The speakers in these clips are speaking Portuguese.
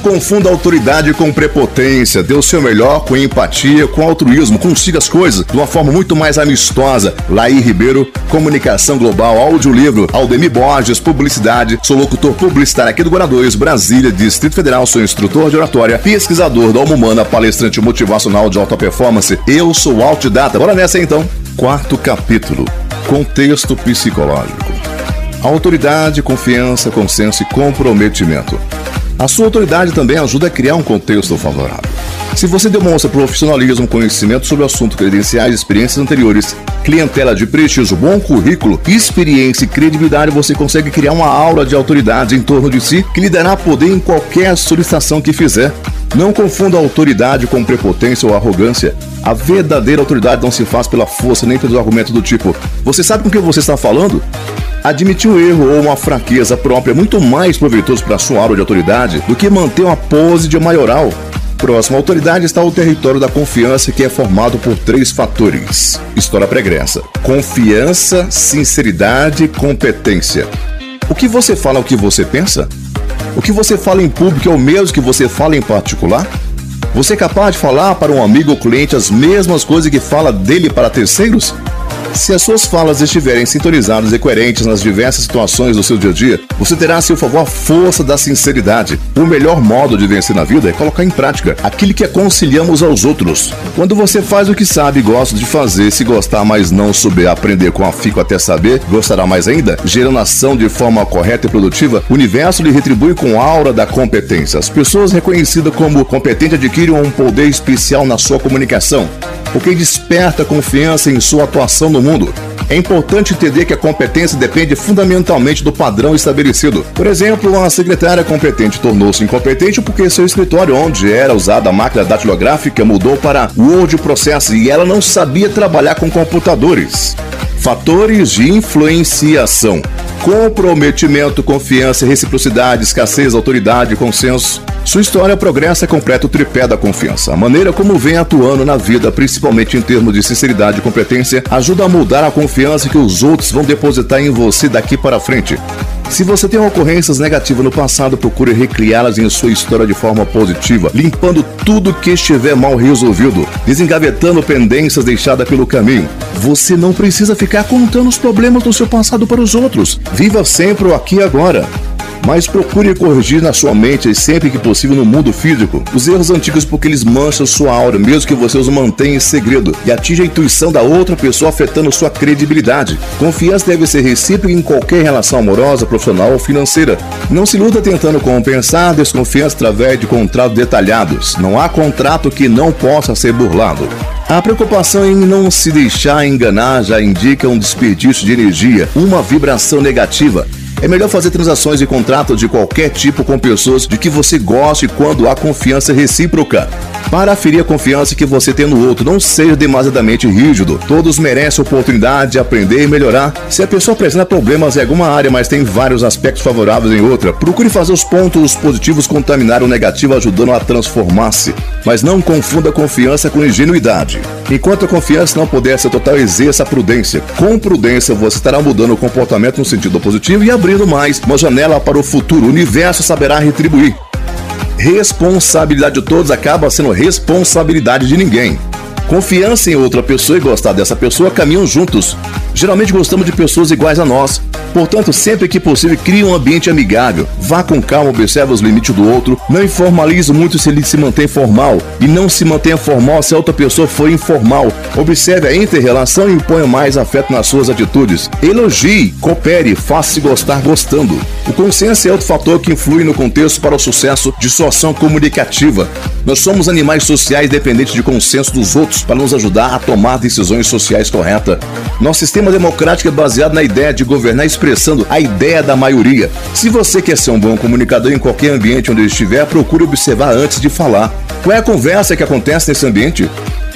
confunda autoridade com prepotência. Dê o seu melhor com empatia, com altruísmo. Consiga as coisas de uma forma muito mais amistosa. Laí Ribeiro, Comunicação Global, Audiolivro. Aldemir Borges, Publicidade. Sou locutor publicitário aqui do Guarda 2, Brasília, Distrito Federal. Sou instrutor de oratória, pesquisador da Alma Humana, palestrante motivacional de alta performance. Eu sou Altidata. Bora nessa então. Quarto capítulo. Contexto psicológico. Autoridade, confiança, consenso e comprometimento. A sua autoridade também ajuda a criar um contexto favorável. Se você demonstra profissionalismo, conhecimento sobre o assunto, credenciais, experiências anteriores, clientela de prestígio, bom currículo, experiência e credibilidade, você consegue criar uma aura de autoridade em torno de si que lhe dará poder em qualquer solicitação que fizer. Não confunda autoridade com prepotência ou arrogância. A verdadeira autoridade não se faz pela força nem pelo argumento do tipo: Você sabe com quem você está falando? Admitir um erro ou uma fraqueza própria é muito mais proveitoso para sua aura de autoridade do que manter uma pose de maioral. Próxima autoridade está o território da confiança, que é formado por três fatores. História pregressa: confiança, sinceridade e competência. O que você fala é o que você pensa? O que você fala em público é o mesmo que você fala em particular? Você é capaz de falar para um amigo ou cliente as mesmas coisas que fala dele para terceiros? Se as suas falas estiverem sintonizadas e coerentes nas diversas situações do seu dia a dia, você terá a seu favor a força da sinceridade. O melhor modo de vencer na vida é colocar em prática aquilo que aconselhamos aos outros. Quando você faz o que sabe e gosta de fazer, se gostar, mas não souber aprender com afico até saber, gostará mais ainda, gerando ação de forma correta e produtiva, o universo lhe retribui com a aura da competência. As pessoas reconhecidas como competentes adquirem um poder especial na sua comunicação o que desperta confiança em sua atuação no mundo. É importante entender que a competência depende fundamentalmente do padrão estabelecido. Por exemplo, uma secretária competente tornou-se incompetente porque seu escritório, onde era usada a máquina datilográfica, mudou para Word Process e ela não sabia trabalhar com computadores. Fatores de influenciação: comprometimento, confiança, reciprocidade, escassez, autoridade, consenso. Sua história progressa completa o tripé da confiança. A maneira como vem atuando na vida, principalmente em termos de sinceridade e competência, ajuda a mudar a confiança que os outros vão depositar em você daqui para frente. Se você tem ocorrências negativas no passado, procure recriá-las em sua história de forma positiva, limpando tudo que estiver mal resolvido, desengavetando pendências deixadas pelo caminho. Você não precisa ficar contando os problemas do seu passado para os outros. Viva sempre o aqui e agora mas procure corrigir na sua mente sempre que possível no mundo físico os erros antigos porque eles mancham sua aura, mesmo que você os mantenha em segredo e atinja a intuição da outra pessoa afetando sua credibilidade. Confiança deve ser recíproca em qualquer relação amorosa, profissional ou financeira. Não se luta tentando compensar desconfiança através de contratos detalhados. Não há contrato que não possa ser burlado. A preocupação em não se deixar enganar já indica um desperdício de energia, uma vibração negativa. É melhor fazer transações e contratos de qualquer tipo com pessoas de que você goste quando há confiança recíproca. Para aferir a confiança que você tem no outro, não seja demasiadamente rígido. Todos merecem oportunidade de aprender e melhorar. Se a pessoa apresenta problemas em alguma área, mas tem vários aspectos favoráveis em outra, procure fazer os pontos positivos contaminar o negativo, ajudando a transformar-se. Mas não confunda confiança com ingenuidade. Enquanto a confiança não puder ser total, exerça a prudência. Com prudência, você estará mudando o comportamento no sentido positivo e abrindo abrindo mais uma janela para o futuro. O universo saberá retribuir. Responsabilidade de todos acaba sendo responsabilidade de ninguém. Confiança em outra pessoa e gostar dessa pessoa caminham juntos. Geralmente gostamos de pessoas iguais a nós. Portanto, sempre que possível, crie um ambiente amigável. Vá com calma, observe os limites do outro. Não informalize muito se ele se mantém formal. E não se mantenha formal se a outra pessoa for informal. Observe a inter-relação e imponha mais afeto nas suas atitudes. Elogie, coopere, faça-se gostar gostando. O consenso é outro fator que influi no contexto para o sucesso de sua ação comunicativa. Nós somos animais sociais dependentes de consenso dos outros para nos ajudar a tomar decisões sociais corretas. Nosso sistema democrático é baseado na ideia de governar expressando a ideia da maioria. Se você quer ser um bom comunicador em qualquer ambiente onde estiver, procure observar antes de falar. Qual é a conversa que acontece nesse ambiente?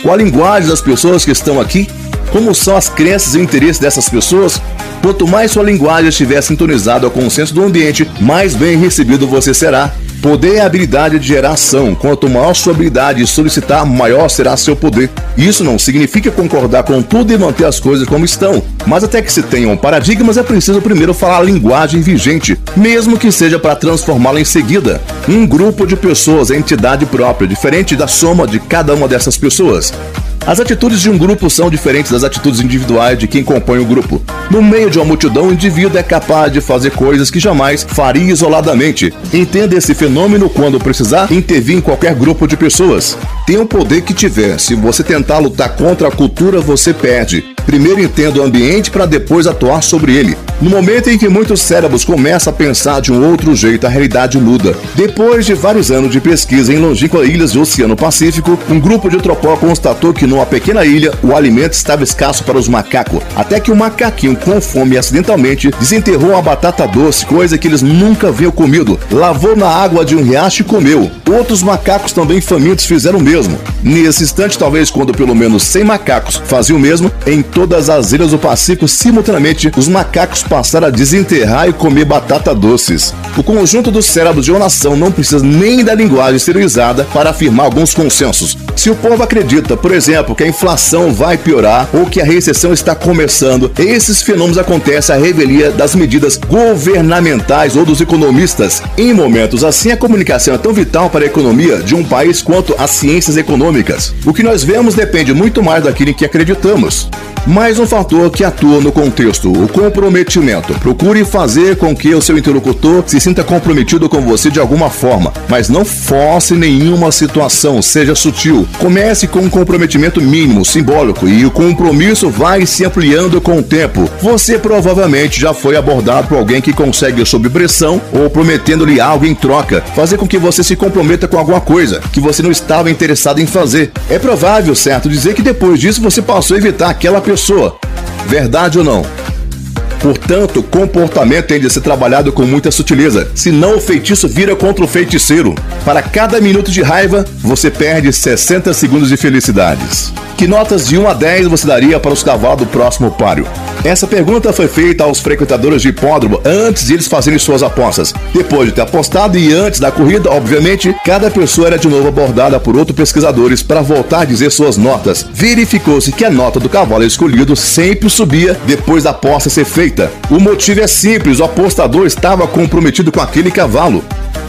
Qual a linguagem das pessoas que estão aqui? Como são as crenças e interesses dessas pessoas? Quanto mais sua linguagem estiver sintonizada ao consenso do ambiente, mais bem recebido você será. Poder é a habilidade de gerar ação. Quanto maior sua habilidade de solicitar, maior será seu poder. Isso não significa concordar com tudo e manter as coisas como estão, mas até que se tenham paradigmas é preciso primeiro falar a linguagem vigente, mesmo que seja para transformá-la em seguida. Um grupo de pessoas é entidade própria, diferente da soma de cada uma dessas pessoas. As atitudes de um grupo são diferentes das atitudes individuais de quem compõe o grupo. No meio de uma multidão, o indivíduo é capaz de fazer coisas que jamais faria isoladamente. Entenda esse fenômeno quando precisar intervir em qualquer grupo de pessoas. Tem o poder que tiver. Se você tentar lutar contra a cultura, você perde. Primeiro entenda o ambiente para depois atuar sobre ele. No momento em que muitos cérebros começam a pensar de um outro jeito, a realidade muda. Depois de vários anos de pesquisa em longínquas ilhas do Oceano Pacífico, um grupo de antropólogos constatou que numa pequena ilha o alimento estava escasso para os macacos, até que um macaquinho com fome acidentalmente desenterrou uma batata doce, coisa que eles nunca haviam comido, lavou na água de um riacho e comeu. Outros macacos também famintos fizeram o mesmo. Nesse instante, talvez quando pelo menos 100 macacos faziam o mesmo, em todas as ilhas do Pacífico, simultaneamente, os macacos passaram a desenterrar e comer batata doces. O conjunto do cérebro de uma nação não precisa nem da linguagem esterilizada para afirmar alguns consensos. Se o povo acredita, por exemplo, que a inflação vai piorar ou que a recessão está começando, esses fenômenos acontecem à revelia das medidas governamentais ou dos economistas. Em momentos assim, a comunicação é tão vital para a economia de um país quanto as ciências econômicas. O que nós vemos depende muito mais daquilo em que acreditamos. Mais um fator que atua no contexto, o comprometimento. Procure fazer com que o seu interlocutor se sinta comprometido com você de alguma forma, mas não force nenhuma situação, seja sutil. Comece com um comprometimento mínimo, simbólico, e o compromisso vai se ampliando com o tempo. Você provavelmente já foi abordado por alguém que consegue sob pressão ou prometendo-lhe algo em troca, fazer com que você se comprometa com alguma coisa que você não estava interessado em fazer. É provável, certo, dizer que depois disso você passou a evitar aquela pessoa pessoa. Verdade ou não? Portanto, comportamento tem de ser trabalhado com muita sutileza, senão o feitiço vira contra o feiticeiro. Para cada minuto de raiva, você perde 60 segundos de felicidades. Que notas de 1 a 10 você daria para os cavalos do próximo páreo? Essa pergunta foi feita aos frequentadores de hipódromo antes de eles fazerem suas apostas. Depois de ter apostado e antes da corrida, obviamente, cada pessoa era de novo abordada por outros pesquisadores para voltar a dizer suas notas. Verificou-se que a nota do cavalo escolhido sempre subia depois da aposta ser feita. O motivo é simples: o apostador estava comprometido com aquele cavalo.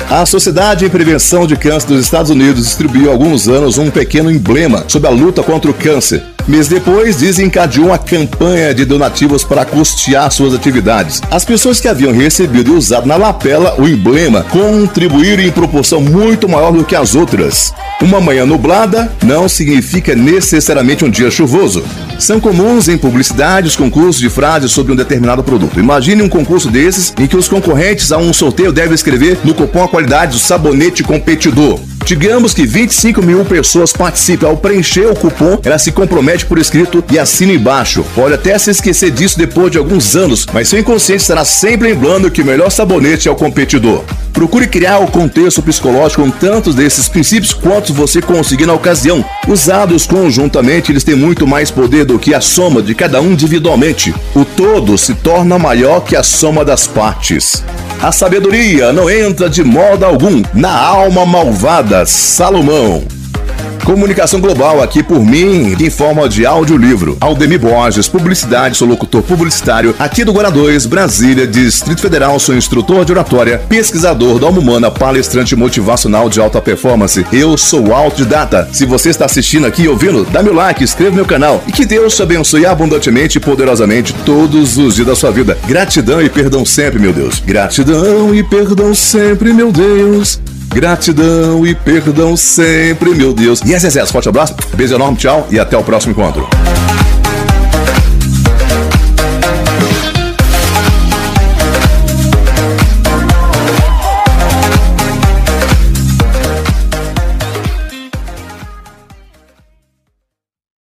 A Sociedade em Prevenção de Câncer dos Estados Unidos distribuiu há alguns anos um pequeno emblema sobre a luta contra o câncer. Mês depois, desencadeou uma campanha de donativos para custear suas atividades. As pessoas que haviam recebido e usado na lapela o emblema contribuíram em proporção muito maior do que as outras. Uma manhã nublada não significa necessariamente um dia chuvoso. São comuns em publicidade os concursos de frases sobre um determinado produto. Imagine um concurso desses em que os concorrentes a um sorteio devem escrever no cupom a qualidade do sabonete competidor. Digamos que 25 mil pessoas participam. Ao preencher o cupom, ela se compromete por escrito e assina embaixo. Pode até se esquecer disso depois de alguns anos, mas seu inconsciente estará sempre lembrando que o melhor sabonete é o competidor. Procure criar o contexto psicológico com tantos desses princípios quanto você conseguir na ocasião. Usados conjuntamente, eles têm muito mais poder do que a soma de cada um individualmente. O todo se torna maior que a soma das partes. A sabedoria não entra de modo algum na alma malvada. Salomão. Comunicação Global aqui por mim, em forma de audiolivro. Aldemir Borges, publicidade, sou locutor publicitário aqui do Guará 2, Brasília, Distrito Federal, sou instrutor de oratória, pesquisador da alma humana, palestrante motivacional de alta performance. Eu sou autodidata. Se você está assistindo aqui e ouvindo, dá meu like, inscreva no meu canal e que Deus te abençoe abundantemente e poderosamente todos os dias da sua vida. Gratidão e perdão sempre, meu Deus. Gratidão e perdão sempre, meu Deus. Gratidão e perdão sempre, meu Deus. E é Forte abraço, beijo enorme, tchau e até o próximo encontro.